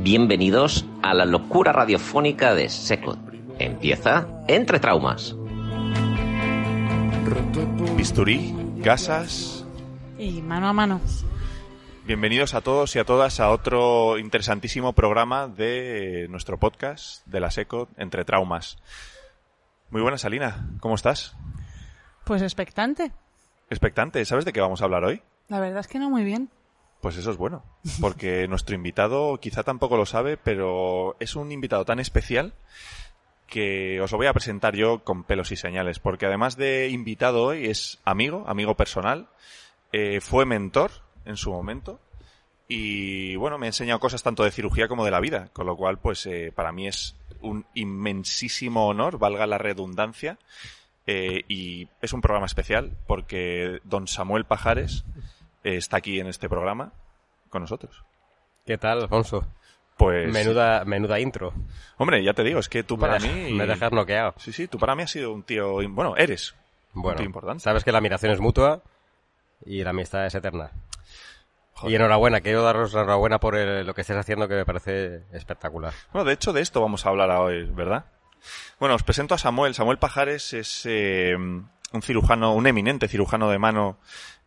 Bienvenidos a la locura radiofónica de Secot. Empieza Entre Traumas. Bisturí, gasas. Y mano a mano. Bienvenidos a todos y a todas a otro interesantísimo programa de nuestro podcast de la SECO Entre Traumas. Muy buenas, Alina. ¿Cómo estás? Pues expectante. Expectante. ¿Sabes de qué vamos a hablar hoy? La verdad es que no muy bien. Pues eso es bueno, porque nuestro invitado quizá tampoco lo sabe, pero es un invitado tan especial que os lo voy a presentar yo con pelos y señales, porque además de invitado hoy es amigo, amigo personal, eh, fue mentor en su momento y bueno, me ha enseñado cosas tanto de cirugía como de la vida, con lo cual pues eh, para mí es un inmensísimo honor, valga la redundancia, eh, y es un programa especial porque don Samuel Pajares está aquí en este programa con nosotros. ¿Qué tal, Alfonso? Pues Menuda, menuda intro. Hombre, ya te digo, es que tú para Me- mí Me dejas noqueado. Sí, sí, tú para mí has sido un tío, bueno, eres un Bueno, tío importante. sabes que la admiración es mutua y la amistad es eterna. Joder. Y enhorabuena, quiero daros la enhorabuena por el- lo que estés haciendo que me parece espectacular. Bueno, de hecho de esto vamos a hablar hoy, ¿verdad? Bueno, os presento a Samuel. Samuel Pajares es eh, un cirujano, un eminente cirujano de mano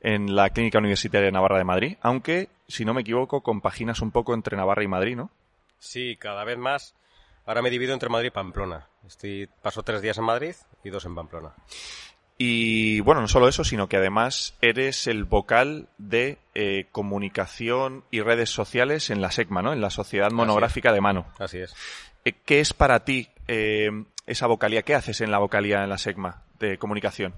en la Clínica Universitaria de Navarra de Madrid, aunque, si no me equivoco, compaginas un poco entre Navarra y Madrid, ¿no? Sí, cada vez más. Ahora me divido entre Madrid y Pamplona. Estoy, paso tres días en Madrid y dos en Pamplona. Y bueno, no solo eso, sino que además eres el vocal de eh, comunicación y redes sociales en la SECMA, ¿no? En la Sociedad Monográfica de Mano. Así es. Eh, ¿Qué es para ti eh, esa vocalía? ¿Qué haces en la vocalía en la SECMA de comunicación?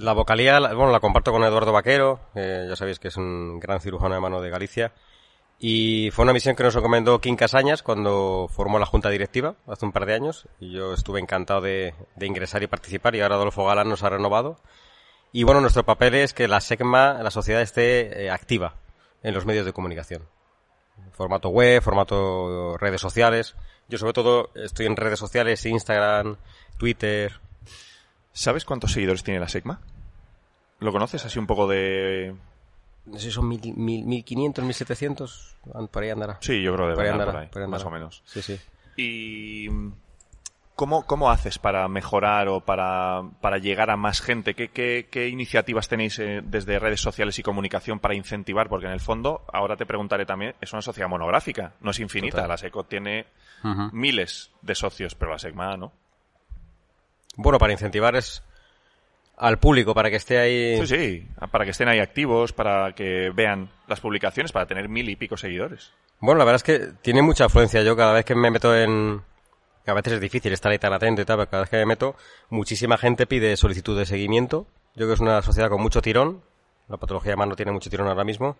La vocalía, bueno, la comparto con Eduardo Vaquero, eh, ya sabéis que es un gran cirujano de mano de Galicia. Y fue una misión que nos encomendó Kim Casañas cuando formó la junta directiva hace un par de años. Y yo estuve encantado de, de ingresar y participar y ahora Adolfo Galán nos ha renovado. Y bueno, nuestro papel es que la SECMA, la sociedad, esté eh, activa en los medios de comunicación. Formato web, formato redes sociales. Yo sobre todo estoy en redes sociales, Instagram, Twitter, ¿Sabes cuántos seguidores tiene la SECMA? ¿Lo conoces así un poco de...? No sé si son mil, mil, 1500, 1700, an- por ahí andará. Sí, yo creo de por ahí verdad, andará, por ahí, por ahí más o menos. Sí, sí. ¿Y cómo, cómo haces para mejorar o para, para llegar a más gente? ¿Qué, qué, qué iniciativas tenéis eh, desde redes sociales y comunicación para incentivar? Porque en el fondo, ahora te preguntaré también, es una sociedad monográfica, no es infinita. Total. La SECO tiene miles de socios, pero la SECMA no. Bueno, para incentivar es al público, para que esté ahí. Sí, sí, para que estén ahí activos, para que vean las publicaciones, para tener mil y pico seguidores. Bueno, la verdad es que tiene mucha afluencia. Yo cada vez que me meto en... A veces es difícil estar ahí tan atento y tal, pero cada vez que me meto, muchísima gente pide solicitud de seguimiento. Yo creo que es una sociedad con mucho tirón. La patología de mano tiene mucho tirón ahora mismo.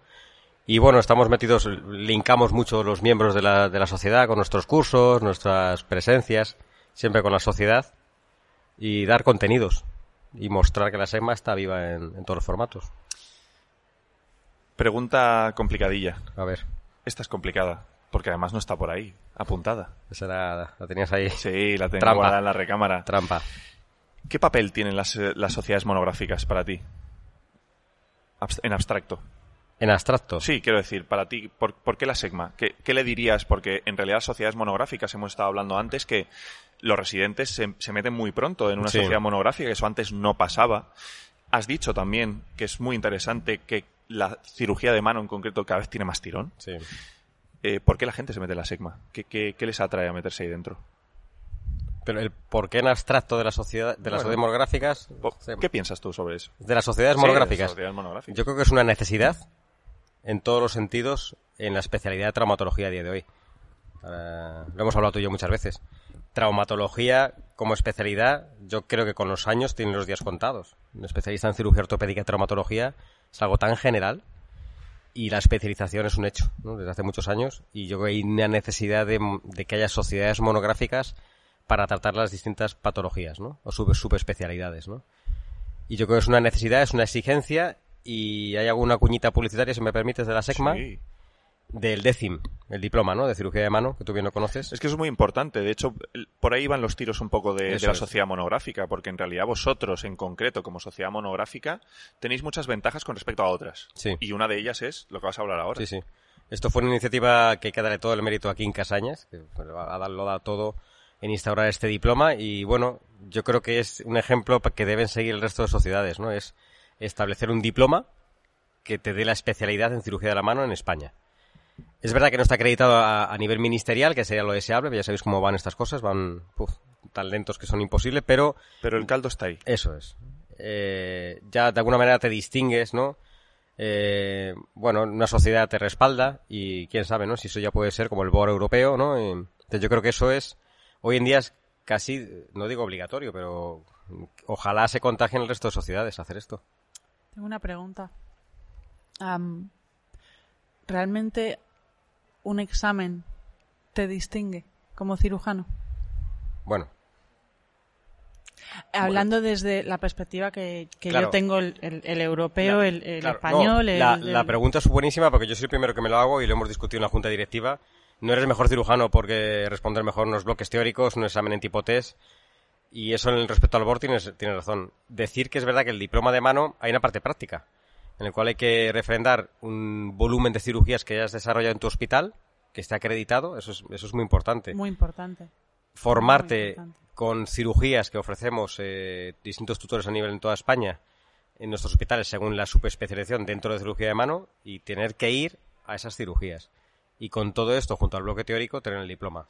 Y bueno, estamos metidos, linkamos mucho los miembros de la, de la sociedad con nuestros cursos, nuestras presencias, siempre con la sociedad. Y dar contenidos. Y mostrar que la SEGMA está viva en, en todos los formatos. Pregunta complicadilla. A ver, Esta es complicada, porque además no está por ahí, apuntada. esa era, la tenías ahí. Sí, la Trampa. guardada en la recámara. Trampa. ¿Qué papel tienen las, eh, las sociedades monográficas para ti? En abstracto. En abstracto. Sí, quiero decir, para ti, ¿por, por qué la SEGMA? ¿Qué, qué le dirías? Porque en realidad las sociedades monográficas, hemos estado hablando antes, que los residentes se, se meten muy pronto en una Sí. sociedad monográfica, que eso antes no pasaba. Has dicho también que es muy interesante que la cirugía de mano en concreto cada vez tiene más tirón. Sí. Eh, ¿Por qué la gente se mete en la SEGMA? ¿Qué, qué, qué les atrae a meterse ahí dentro? Pero el porqué en abstracto de la sociedad, de las Bueno. sociedades monográficas, ¿Qué piensas tú sobre eso? de las sociedades Sí, de monográficas, sociedades monográficas. yo creo que es una necesidad en todos los sentidos en la especialidad de traumatología a día de hoy. Eh, lo hemos hablado tú y yo muchas veces. Traumatología como especialidad, yo creo que con los años tiene los días contados. Un especialista en cirugía ortopédica y traumatología es algo tan general y la especialización es un hecho ¿no? desde hace muchos años y yo creo que hay una necesidad de, de que haya sociedades monográficas para tratar las distintas patologías, ¿no? O sub- subespecialidades, ¿no? Y yo creo que es una necesidad, es una exigencia y hay alguna cuñita publicitaria, si me permites, de la SECMA, Sí. del DECIM, el diploma, ¿no? De cirugía de mano, que tú bien lo conoces. Es que eso es muy importante. De hecho, por ahí van los tiros un poco de, la es. sociedad monográfica, porque en realidad vosotros, en concreto, como sociedad monográfica, tenéis muchas ventajas con respecto a otras. Sí. Y una de ellas es lo que vas a hablar ahora. Sí, sí. Esto fue una iniciativa que hay que darle todo el mérito aquí en Casañas, que pues, lo ha lo ha dado todo en instaurar este diploma y bueno, yo creo que es un ejemplo que deben seguir el resto de sociedades, ¿no? Es establecer un diploma que te dé la especialidad en cirugía de la mano en España. Es verdad que no está acreditado a, a nivel ministerial, que sería lo deseable, ya sabéis cómo van estas cosas, van tan lentos que son imposibles, pero Pero el caldo está ahí. eso es. Eh, ya de alguna manera te distingues, ¿no? Eh, bueno, una sociedad te respalda y quién sabe, ¿no? Si eso ya puede ser como el BOR europeo, ¿no? Y, entonces yo creo que eso es, hoy en día es casi, no digo obligatorio, pero ojalá se contagien el resto de sociedades hacer esto. Tengo una pregunta. ¿Realmente un examen te distingue como cirujano? Bueno, Hablando desde la perspectiva que, que Claro. yo tengo, el, el- el europeo, La- el, el claro, español, no, la, la pregunta es buenísima porque yo soy el primero que me lo hago y lo hemos discutido en la junta directiva. No eres mejor cirujano porque responder mejor unos bloques teóricos, un examen en tipo test. Y eso en el respecto al BOR tienes, tienes razón. Decir que es verdad que el diploma de mano hay una parte práctica, en el cual hay que refrendar un volumen de cirugías que hayas desarrollado en tu hospital, que esté acreditado, eso es, eso es muy importante Muy importante. formarte Muy importante. con cirugías que ofrecemos eh, distintos tutores a nivel en toda España en nuestros hospitales según la subespecialización dentro de cirugía de mano y tener que ir a esas cirugías. Y con todo esto, junto al bloque teórico, tener el diploma.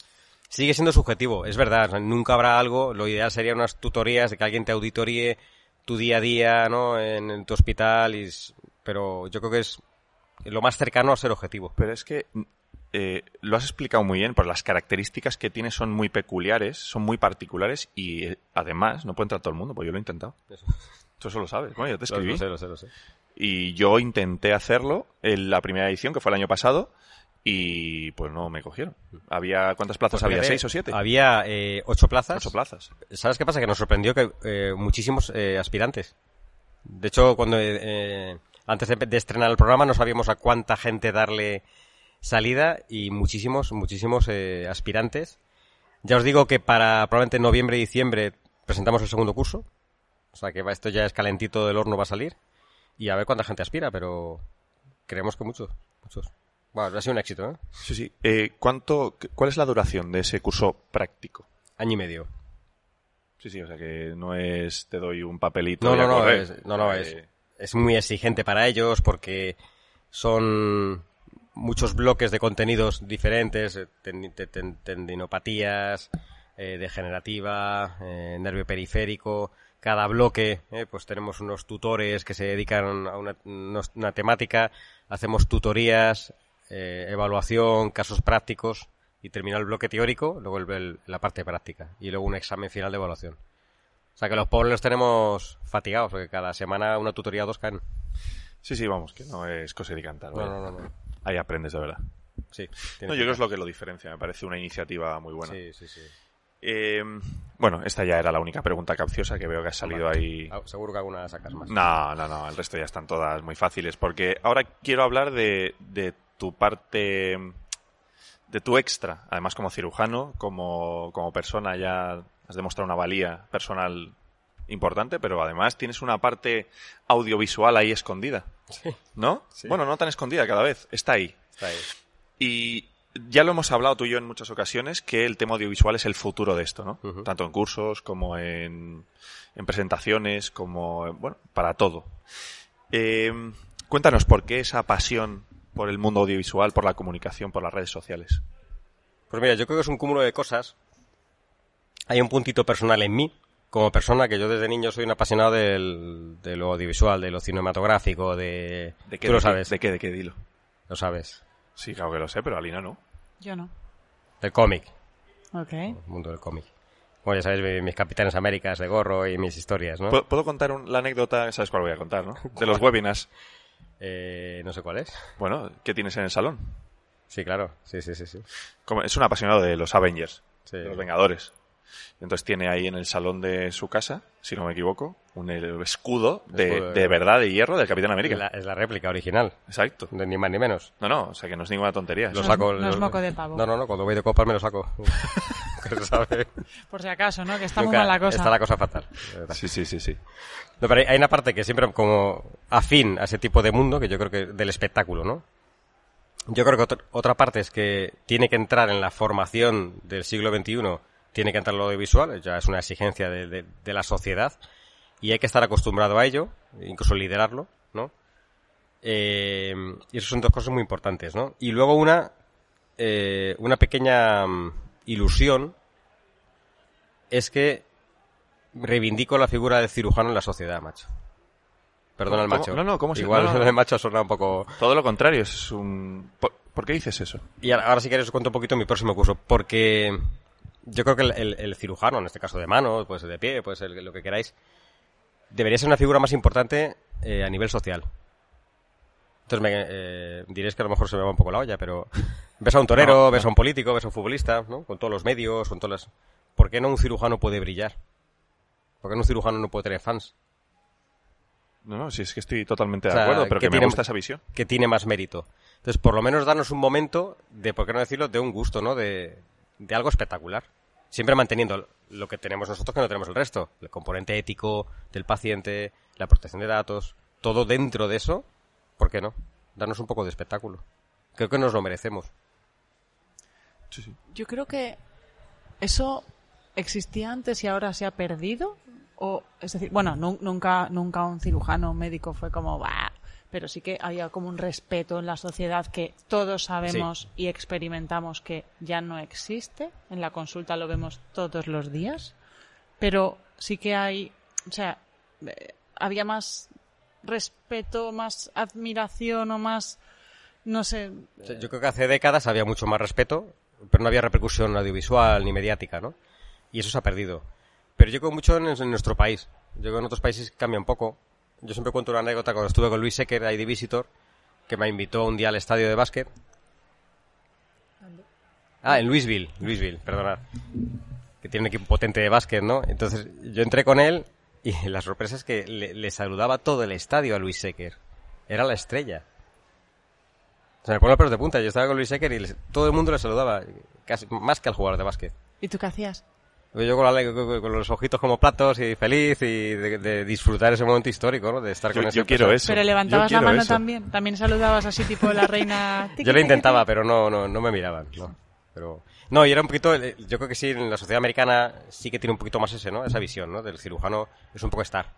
Sigue siendo subjetivo, es verdad, nunca habrá algo, lo ideal sería unas tutorías de que alguien te auditoríe tu día a día, ¿no? En, en tu hospital, y pero yo creo que es lo más cercano a ser objetivo. Pero es que eh, lo has explicado muy bien, pues las características que tiene son muy peculiares, son muy particulares y eh, además no puede entrar todo el mundo, pues yo lo he intentado. Eso. Tú eso lo sabes, bueno, yo te escribí. lo sé, lo sé, lo sé. Y yo intenté hacerlo en la primera edición, que fue el año pasado, y pues no me cogieron. Había ¿Cuántas plazas Pues había? ¿Seis o siete? Había eh, ocho plazas. Ocho plazas. ¿Sabes qué pasa? Que nos sorprendió que eh, muchísimos eh, aspirantes. De hecho, cuando eh, eh, antes de, de estrenar el programa no sabíamos a cuánta gente darle salida y muchísimos, muchísimos eh, aspirantes. Ya os digo que para probablemente noviembre y diciembre presentamos el segundo curso. O sea que esto ya es calentito del horno, va a salir. Y a ver cuánta gente aspira, pero creemos que muchos, muchos. Bueno, ha sido un éxito, ¿eh? Sí, sí. Eh, ¿cuánto, ¿Cuál es la duración de ese curso práctico? Año y medio. Sí, sí, o sea que no es te doy un papelito No, y no, no, es, no, no, Eh, es, es muy exigente para ellos porque son muchos bloques de contenidos diferentes, eh, ten- te- ten- tendinopatías, eh, degenerativa, eh, nervio periférico. Cada bloque, eh, pues tenemos unos tutores que se dedican a una, una temática, hacemos tutorías, eh, evaluación, casos prácticos y termina el bloque teórico, luego el- el- la parte práctica y luego un examen final de evaluación. O sea que los pobres los tenemos fatigados, porque cada semana una tutoría o dos caen. Sí, sí, vamos, que no es cosa de cantar. No, no, no, no. Ahí aprendes de verdad. Sí. No, yo creo que es lo que lo diferencia. Me parece una iniciativa muy buena. Sí, sí, sí. Eh, bueno, esta ya era la única pregunta capciosa que veo que ha salido Vale. ahí. Ah, Seguro que alguna sacas más. No, no, no, el resto ya están todas muy fáciles. Porque ahora quiero hablar de, de tu parte, de tu extra. Además, como cirujano, como, como persona, ya has demostrado una valía personal importante, pero además tienes una parte audiovisual ahí escondida. Sí, ¿No? Sí. Bueno, no tan escondida cada vez, está ahí. está ahí. Y ya lo hemos hablado tú y yo en muchas ocasiones que el tema audiovisual es el futuro de esto, ¿no? Tanto en cursos como en, en presentaciones, como, bueno, para todo. Eh, cuéntanos por qué esa pasión por el mundo audiovisual, por la comunicación, por las redes sociales. Pues mira, yo creo que es un cúmulo de cosas. Hay un puntito personal en mí, como persona, que yo desde niño soy un apasionado del, de lo audiovisual, de lo cinematográfico, de... ¿De qué? Tú lo de qué- sabes, ¿De qué? ¿De qué? Dilo. lo sabes. Sí, claro que lo sé, pero Alina no. Yo no. Del cómic, Ok. el mundo del cómic. Bueno, ya sabéis mi- mis Capitanes Américas de gorro y mis historias, ¿no? ¿Puedo, puedo contar un- la anécdota? ¿Sabes cuál voy a contar, no? De los webinars. Eh, no sé cuál es. Bueno, ¿qué tienes en el salón? Sí, claro. Sí, sí, sí, sí. Como- es un apasionado de los Avengers, Sí. de los Vengadores. Entonces tiene ahí en el salón de su casa, si no me equivoco, un el escudo de, Escudo de- de verdad de hierro del Capitán América. Es la, es la réplica original, Exacto. de ni más ni menos. No, no, o sea que no es ninguna tontería. Lo No saco. no es lo- moco de pavo. No, no, no, cuando voy de copas me lo saco. Que se sabe. Por si acaso, ¿no? Que está muy mal la cosa. Está la cosa fatal. Sí, sí, sí, sí. No, pero hay- una parte que siempre como afín a ese tipo de mundo, que yo creo que del espectáculo, ¿no? Yo creo que otra, otra parte es que tiene que entrar en la formación del siglo XXI, tiene que entrar lo audiovisual, ya es una exigencia de, de- de la sociedad, y hay que estar acostumbrado a ello, incluso liderarlo, ¿no? Eh, y eso son dos cosas muy importantes, ¿no? Y luego una, eh, una pequeña mm, ilusión es que reivindico la figura del cirujano en la sociedad, macho. Perdona el ¿Cómo? macho. No, no, ¿cómo se- Igual no, no. de macho suena un poco... Todo lo contrario, es un... ¿Por, por qué dices eso? Y ahora, ahora si queréis os cuento un poquito mi próximo curso, porque yo creo que el, el- el cirujano, en este caso de mano, pues de pie, pues el- lo que queráis, debería ser una figura más importante eh, a nivel social. Entonces me, eh, diréis que a lo mejor se me va un poco la olla, pero ves a un torero, No, ves a un político, ves a un futbolista, ¿no? Con todos los medios, con todas las... ¿Por qué no un cirujano puede brillar? ¿Por qué no un cirujano no puede tener fans? No, no, sí, es que estoy totalmente de O sea, acuerdo, pero ¿qué que me tiene- gusta esa visión. que tiene más mérito. Entonces, por lo menos darnos un momento de, por qué no decirlo, de un gusto, ¿no? De, de algo espectacular. Siempre manteniendo lo que tenemos nosotros que no tenemos el resto. El componente ético del paciente, la protección de datos, todo dentro de eso. ¿Por qué no? Darnos un poco de espectáculo. Creo que nos lo merecemos. Sí, sí. Yo creo que eso existía antes y ahora se ha perdido. O, es decir, bueno, nu- nunca, nunca un cirujano médico fue como, "Bah", pero sí que había como un respeto en la sociedad que todos sabemos y experimentamos que ya no existe. En la consulta lo vemos todos los días. Pero sí que hay, o sea, eh, había más respeto, más admiración o más, no sé, Yo creo que hace décadas había mucho más respeto, pero no había repercusión audiovisual ni mediática, ¿no? Y eso se ha perdido. Pero yo creo mucho en, en nuestro país. Yo creo que en otros países cambia un poco. Yo siempre cuento una anécdota cuando estuve con Luis Secker, ahí de Visitor, que me invitó un día al estadio de básquet. Ah, en Louisville, Louisville, perdonad. Que tiene un equipo potente de básquet, ¿no? Entonces yo entré con él y la sorpresa es que le, le saludaba todo el estadio a Luis Secker. Era la estrella. Se me ponen los pelos de punta. Yo estaba con Luis Secker y les- todo el mundo le saludaba, casi más que al jugador de básquet. ¿y tú qué hacías? Yo con, la- con- con los ojitos como platos y feliz y de, de disfrutar ese momento histórico, ¿no? De estar Yo, con ese yo quiero persona. eso. Pero levantabas la mano eso. también. También saludabas así tipo la reina. Yo lo intentaba, pero no, no, no me miraban, no. Pero, no, y era un poquito, eh, yo creo que sí, en la sociedad americana sí que tiene un poquito más ese, ¿no? Esa visión, ¿no? Del cirujano es un poco estar.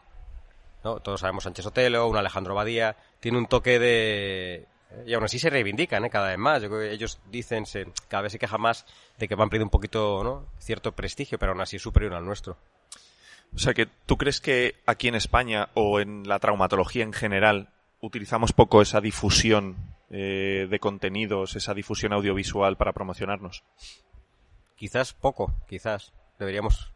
¿No? Todos sabemos Sánchez Sotelo, un Alejandro Badía, tiene un toque de... Y aún así se reivindican, ¿eh? Cada vez más. Yo creo que ellos dicen, se, cada vez se quejan más de que van perdiendo un poquito, ¿no? Cierto prestigio, pero aún así es superior al nuestro. O sea, que tú crees que aquí en España o en la traumatología en general utilizamos poco esa difusión eh, de contenidos, esa difusión audiovisual para promocionarnos. Quizás poco, quizás. Deberíamos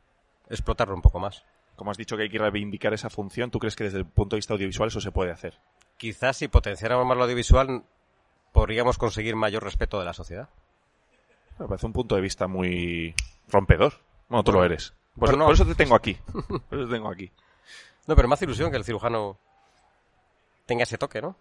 explotarlo un poco más. Como has dicho que hay que reivindicar esa función, ¿tú crees que desde el punto de vista audiovisual eso se puede hacer? Quizás si potenciáramos más lo audiovisual podríamos conseguir mayor respeto de la sociedad. Me parece un punto de vista muy rompedor. Bueno, tú Bueno, lo eres. Por, eso, no. por eso te tengo aquí. Por eso te tengo aquí. No, pero me hace ilusión que el cirujano tenga ese toque, ¿no?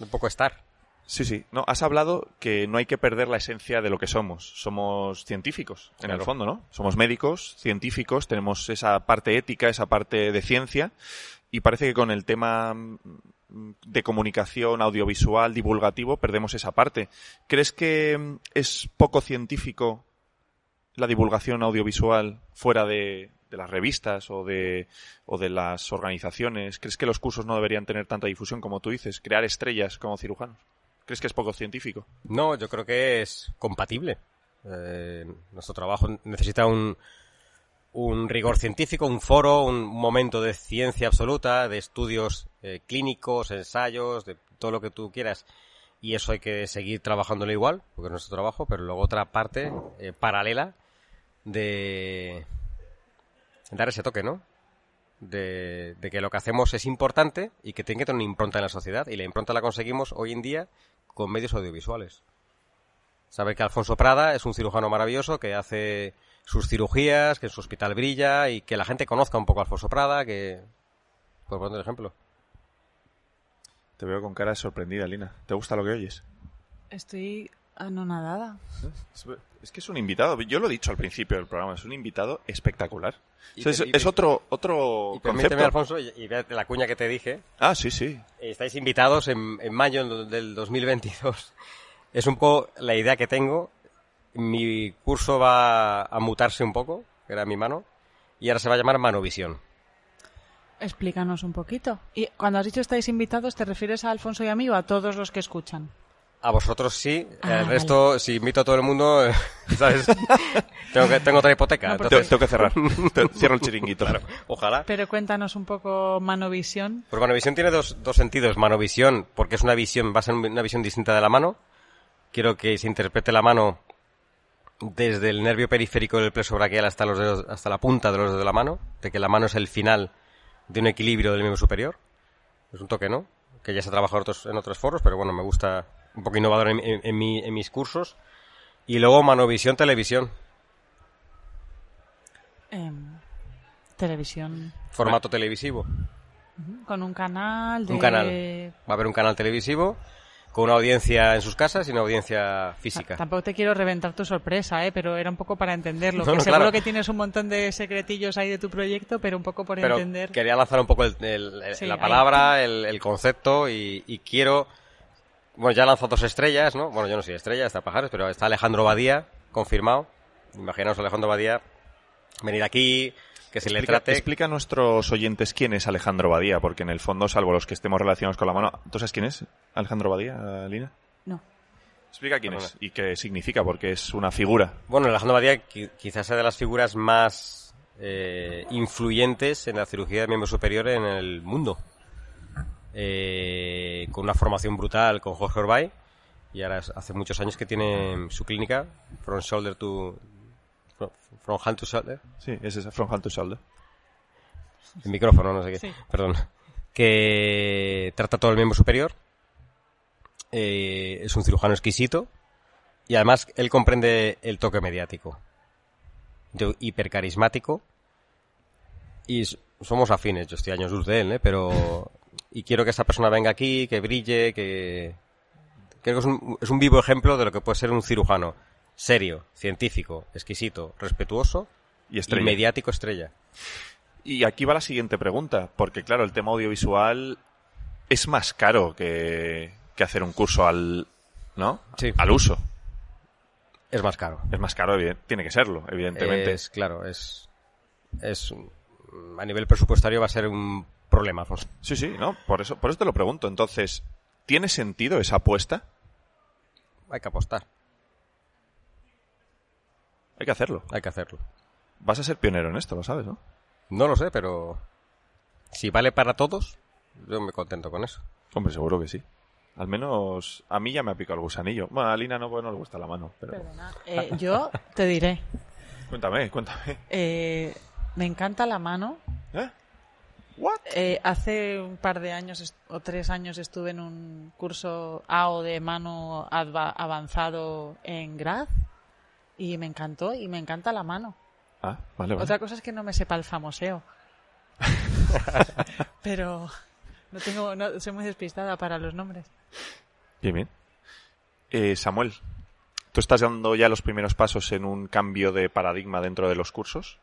Un poco estar. Sí, sí. No, has hablado que no hay que perder la esencia de lo que somos. Somos científicos, en Claro. el fondo, ¿no? Somos médicos, científicos, tenemos esa parte ética, esa parte de ciencia, y parece que con el tema mm, de comunicación audiovisual, divulgativo, perdemos esa parte. ¿Crees que mm, es poco científico la divulgación audiovisual fuera de, de las revistas o de, o de las organizaciones? ¿Crees que los cursos no deberían tener tanta difusión como tú dices? Crear estrellas como cirujanos. ¿Crees que es poco científico? No, yo creo que es compatible. Eh, nuestro trabajo necesita un, un rigor científico, un foro, un momento de ciencia absoluta, de estudios eh, clínicos, ensayos, de todo lo que tú quieras. Y eso hay que seguir trabajándolo igual, porque es nuestro trabajo, pero luego otra parte eh, paralela de dar ese toque, ¿no? De, de que lo que hacemos es importante y que tiene que tener una impronta en la sociedad. Y la impronta la conseguimos hoy en día con medios audiovisuales. Saber que Alfonso Prada es un cirujano maravilloso que hace sus cirugías, que su hospital brilla y que la gente conozca un poco a Alfonso Prada, que... Por poner ejemplo. Te veo con cara sorprendida, Lina. ¿Te gusta lo que oyes? Estoy anonadada. Es- Es que es un invitado, yo lo he dicho al principio del programa, es un invitado espectacular. Es, otro, otro Y concepto. Alfonso, y, y ve la cuña que te dije. Ah, sí, sí. Estáis invitados en, en mayo del 2022. Es un poco la idea que tengo. Mi curso va a mutarse un poco, que era mi mano, y ahora se va a llamar Manovisión. Explícanos un poquito. Y cuando has dicho estáis invitados, ¿te refieres a Alfonso y a mí o a todos los que escuchan? A vosotros sí, Ah, el resto, si invito a todo el mundo, ¿sabes? tengo, que, tengo otra hipoteca. No, porque- Tengo, tengo que cerrar. Cierro el chiringuito. Ojalá. Pero cuéntanos un poco Manovisión. Pues Manovisión tiene dos, dos sentidos. Manovisión, porque es una visión, va a ser una visión distinta de la mano. Quiero que se interprete la mano desde el nervio periférico del plexo braquial hasta los dedos, hasta la punta de los dedos de la mano, de que la mano es el final de un equilibrio del miembro superior. Es un toque, ¿no? Que ya se ha trabajado en otros, en otros foros, pero bueno, me gusta un poco innovador en, en- en mi- en mis cursos. Y luego Manovisión Televisión, Em, televisión. formato televisivo. Con un canal de... Un canal. Va a haber un canal televisivo con una audiencia en sus casas y una audiencia física. Ta- Tampoco te quiero reventar tu sorpresa, ¿eh? pero era un poco para entenderlo. No, que no, seguro claro. que tienes un montón de secretillos ahí de tu proyecto, pero un poco por Pero entender. quería lanzar un poco el- el- el- Sí, la palabra, el, el concepto y, y quiero... Bueno, ya lanzado dos estrellas, ¿no? Bueno, yo no soy estrella, está Pajares, pero está Alejandro Badía, confirmado. Imaginaos a Alejandro Badía venir aquí, que se le trate... explica a nuestros oyentes quién es Alejandro Badía, porque en el fondo, salvo los que estemos relacionados con la mano... ¿Tú sabes quién es Alejandro Badía, Lina? No. Explica quién Perdona. es y qué significa, porque es una figura. Bueno, Alejandro Badía qui- quizás sea de las figuras más eh, influyentes en la cirugía del miembro superior en el mundo. Eh, con una formación brutal con Jorge Orbay y ahora es- hace muchos años que tiene su clínica From Shoulder to From, from Hand to Shoulder Sí, es esa, From Hand to Shoulder. el micrófono, no sé qué, Sí. perdón, que trata todo el miembro superior. Eh, es un cirujano exquisito y además él comprende el toque mediático, de hipercarismático y somos afines. Yo estoy años luz de él, ¿eh? pero y quiero que esta persona venga aquí, que brille, que creo que es un, es un vivo ejemplo de lo que puede ser un cirujano serio, científico, exquisito, respetuoso Y y estrella. mediático estrella. Y aquí va la siguiente pregunta, porque claro, el tema audiovisual es más caro que, que hacer un curso al, ¿no? Sí. Al uso. Es más caro. Es más caro, tiene que serlo, evidentemente. Es, claro, es, es a nivel presupuestario va a ser un problema, Alfonso. Sí, sí, no, por eso, por eso te lo pregunto. Entonces, ¿tiene sentido esa apuesta? Hay que apostar, Hay que hacerlo. hay que hacerlo. Vas a ser pionero en esto, lo sabes, ¿no? No lo sé, pero si vale para todos, yo me contento con eso. Hombre, seguro que sí. Al menos a mí ya me ha picado el gusanillo. Bueno, a Lina no, pues no le gusta la mano. Pero... Perdona. Eh, yo te diré, Cuéntame, cuéntame. eh, me encanta la mano. ¿Eh? ¿What? Eh, hace un par de años o tres años estuve en un curso AO de mano avanzado en Graz y me encantó y me encanta la mano. Ah, vale, vale. Otra cosa es que no me sepa el famoseo. Pero no tengo, no, soy muy despistada para los nombres. Bien, bien. Eh, Samuel, ¿tú estás dando ya los primeros pasos en un cambio de paradigma dentro de los cursos?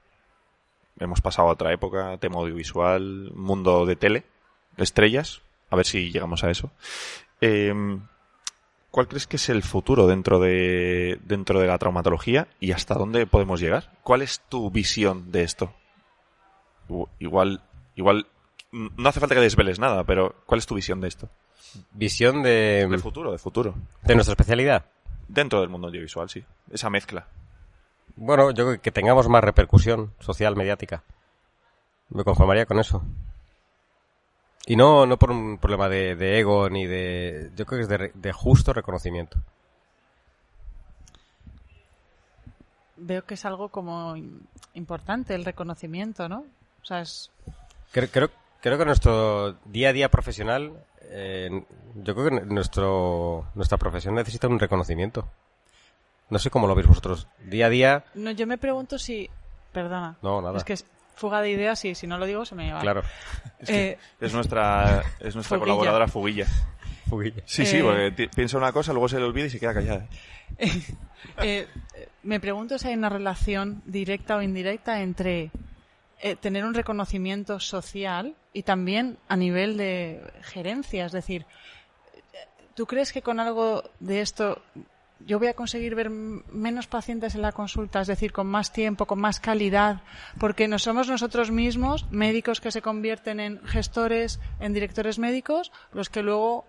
Hemos pasado a otra época, tema audiovisual, mundo de tele, estrellas. A ver si llegamos a eso. Eh, ¿Cuál crees que es el futuro dentro de, dentro de la traumatología y hasta dónde podemos llegar? ¿Cuál es tu visión de esto? Igual, igual, no hace falta que desveles nada, pero ¿cuál es tu visión de esto? Visión de, Del futuro, de futuro. de nuestra especialidad. Dentro del mundo audiovisual, sí. Esa mezcla. Bueno, yo creo que tengamos más repercusión social, mediática. Me conformaría con eso. Y no, no por un problema de, de ego ni de... Yo creo que es de, de justo reconocimiento. Veo que es algo como im- importante el reconocimiento, ¿no? O sea, es, Creo, creo, creo que nuestro día a día profesional, eh, yo creo que nuestro, nuestra profesión necesita un reconocimiento. No sé cómo lo veis vosotros. Día a día. No, yo me pregunto si. Perdona. No, nada. Es que es fuga de ideas y si no lo digo se me va. Claro. Es, que Eh, es nuestra, es nuestra Fuguilla. colaboradora Fuguilla. Sí, sí, Eh. porque piensa una cosa, luego se le olvida y se queda callada. eh, eh, me pregunto si hay una relación directa o indirecta entre eh, tener un reconocimiento social y también a nivel de gerencia. Es decir, ¿tú crees que con algo de esto yo voy a conseguir ver menos pacientes en la consulta, es decir, con más tiempo, con más calidad, porque no somos nosotros mismos, médicos que se convierten en gestores, en directores médicos, los que luego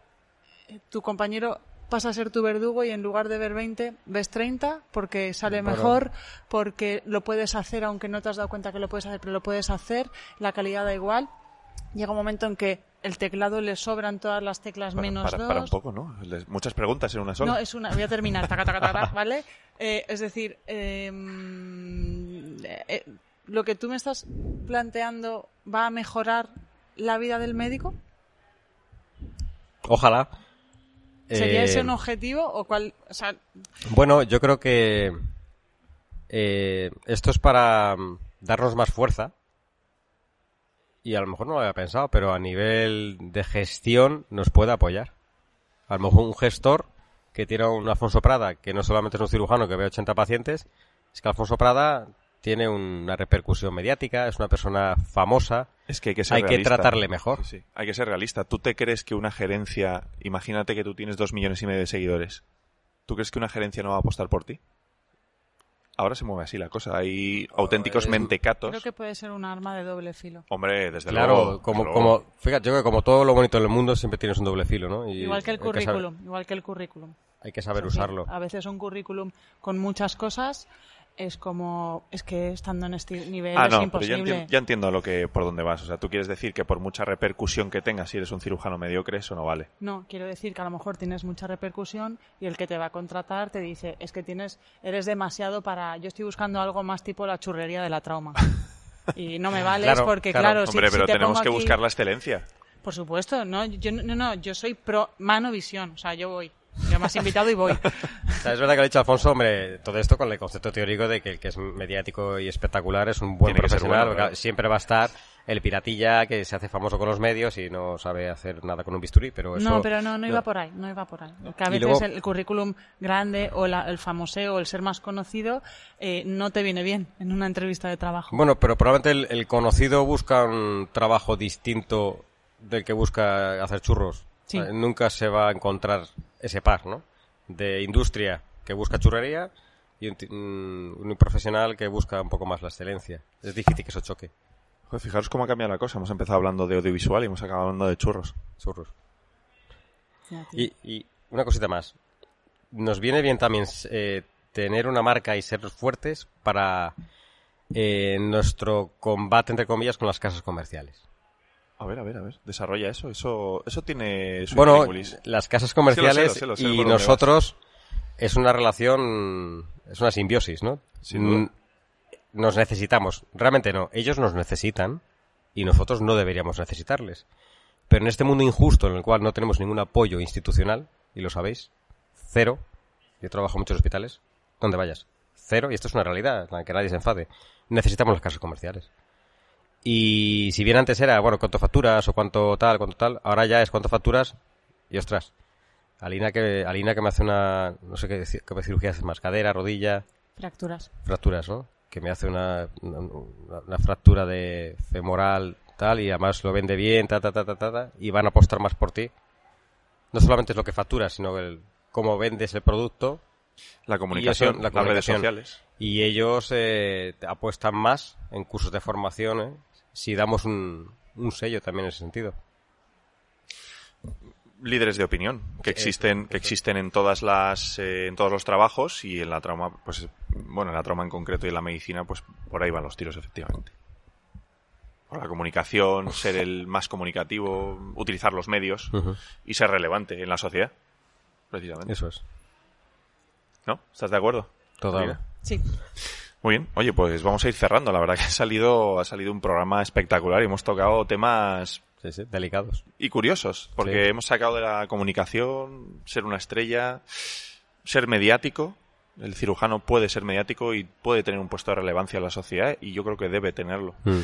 eh, tu compañero pasa a ser tu verdugo y en lugar de ver 20 ves 30 porque sale mejor, porque lo puedes hacer aunque no te has dado cuenta que lo puedes hacer, pero lo puedes hacer, la calidad da igual. Llega un momento en que el teclado le sobran todas las teclas Para, menos para- dos. para un poco, ¿no? Les- muchas preguntas en una sola. No, es una. Voy a terminar. taca, taca, taca, ¿Vale? Eh, es decir, eh, eh, lo que tú me estás planteando va a mejorar la vida del médico. Ojalá. ¿Sería Eh, ese un objetivo o cuál? O sea, Bueno, yo creo que eh, esto es para mm, darnos más fuerza. Y a lo mejor no lo había pensado, pero a nivel de gestión nos puede apoyar. A lo mejor un gestor que tiene un Alfonso Prada, que no solamente es un cirujano que ve 80 pacientes, es que Alfonso Prada tiene una repercusión mediática, es una persona famosa, Es que hay que ser hay que tratarle mejor. Sí, sí. Hay que ser realista. ¿Tú te crees que una gerencia, imagínate que tú tienes dos millones y medio de seguidores, ¿tú crees que una gerencia no va a apostar por ti? Ahora se mueve así la cosa. Hay auténticos es- mentecatos. creo que puede ser un arma de doble filo. Hombre, desde Claro, luego. como, desde como, fíjate, yo creo que como todo lo bonito del mundo siempre tienes un doble filo, ¿no? Y Igual que el saber- currículum. Igual que el currículum. hay que saber usarlo. A veces un currículum con muchas cosas es como. Es que estando en este nivel Ah, es no, pero imposible. ya entiendo, ya entiendo lo que, por dónde vas. O sea, tú quieres decir que por mucha repercusión que tengas, si eres un cirujano mediocre, eso no vale. No, quiero decir que a lo mejor tienes mucha repercusión y el que te va a contratar te dice, es que tienes, eres demasiado para, yo estoy buscando algo más tipo la churrería de la trauma. Y no me vales Claro, porque, claro. claro, Hombre, si, pero te tenemos pongo que aquí- buscar la excelencia. Por supuesto, no, yo no, no, yo soy pro mano visión, o sea, yo voy. Ya me has invitado y voy. O sea, es verdad que lo ha dicho Alfonso, hombre, todo esto con el concepto teórico de que el que es mediático y espectacular es un buen Tiene profesional. bueno, porque. Siempre va a estar el piratilla que se hace famoso con los medios y no sabe hacer nada con un bisturí, pero eso... No, pero no, no iba por ahí, no iba por ahí. Que a veces luego- el, currículum grande o la- el famoseo o el ser más conocido eh, no te viene bien en una entrevista de trabajo. Bueno, pero probablemente el, el conocido busca un trabajo distinto del que busca hacer churros. Sí. Nunca se va a encontrar ese par, ¿no? De industria que busca churrería y un, ti- un- un profesional que busca un poco más la excelencia. Es difícil que eso choque. Joder, fijaros cómo ha cambiado la cosa. Hemos empezado hablando de audiovisual y hemos acabado hablando de churros. Churros. Ya. Y, y una cosita más. Nos viene bien también eh, tener una marca y ser fuertes para eh, nuestro combate, entre comillas, con las casas comerciales. A ver, a ver, a ver. Desarrolla eso. Eso, eso tiene su Bueno, las casas comerciales Sí, lo sé, lo sé, y nosotros es una relación, es una simbiosis, ¿no? Sin duda. Nos necesitamos. Realmente no. Ellos nos necesitan y nosotros no deberíamos necesitarles. Pero en este mundo injusto en el cual no tenemos ningún apoyo institucional, y lo sabéis, cero, yo trabajo en muchos hospitales, donde vayas, cero, y esto es una realidad, en la que nadie se enfade, necesitamos las casas comerciales. Y si bien antes era, bueno, cuánto facturas o cuánto tal, cuánto tal, ahora ya es cuánto facturas y ostras, Alina que, Alina que me hace una, no sé qué, qué cirugía hace más, cadera, rodilla, Fracturas. fracturas, ¿no? Que me hace una, una, una fractura de femoral, tal, y además lo vende bien, ta, ta, ta, ta, ta, ta, y van a apostar más por ti. No solamente es lo que facturas, sino el cómo vendes el producto, La comunicación, la las redes comunicación. sociales. y ellos eh, apuestan más en cursos de formación ¿eh? Si damos un, un sello también en ese sentido. líderes de opinión que Sí, existen que existen en todas las eh, en todos los trabajos y en la trauma pues bueno en la trauma en concreto y en la medicina pues por ahí van los tiros efectivamente por la comunicación ser el más comunicativo utilizar los medios y ser relevante en la sociedad precisamente Eso es. no estás de acuerdo Total. Mira. Sí. Muy bien oye pues vamos a ir cerrando la verdad que ha salido ha salido un programa espectacular y hemos tocado temas Sí, sí, delicados. y curiosos, porque Sí. hemos sacado de la comunicación, ser una estrella, ser mediático, El cirujano puede ser mediático y puede tener un puesto de relevancia en la sociedad y yo creo que debe tenerlo. Mm.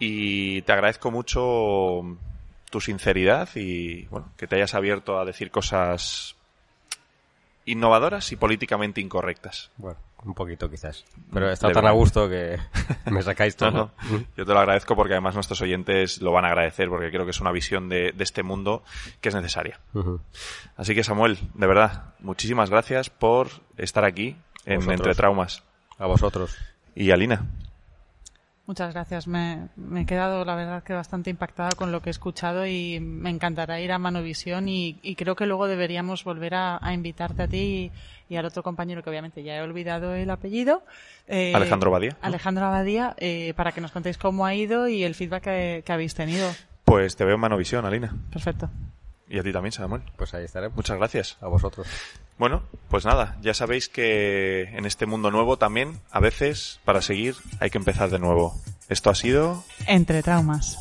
Y te agradezco mucho tu sinceridad y bueno, que te hayas abierto a decir cosas innovadoras y políticamente incorrectas. Bueno, un poquito quizás. Pero estado De tan a gusto que me sacáis todo. No, no. Yo te lo agradezco porque además nuestros oyentes lo van a agradecer porque creo que es una visión de, de este mundo que es necesaria. Así que Samuel, de verdad, muchísimas gracias por estar aquí en. Entre Traumas. A vosotros. Y Alina, Muchas gracias. Me, me he quedado, la verdad, que bastante impactada con lo que he escuchado y me encantará ir a Manovisión y, y creo que luego deberíamos volver a, a invitarte a ti y, y al otro compañero que obviamente ya he olvidado el apellido. eh, Alejandro Badía. Alejandro Abadía, eh, para que nos contéis cómo ha ido y el feedback que, que habéis tenido. pues te veo en Manovisión, Alina. Perfecto. Y a ti también, Samuel. Pues ahí estaremos. Muchas gracias. A vosotros. Bueno, pues nada, ya sabéis que en este mundo nuevo también, a veces, para seguir, hay que empezar de nuevo. Esto ha sido Entre traumas.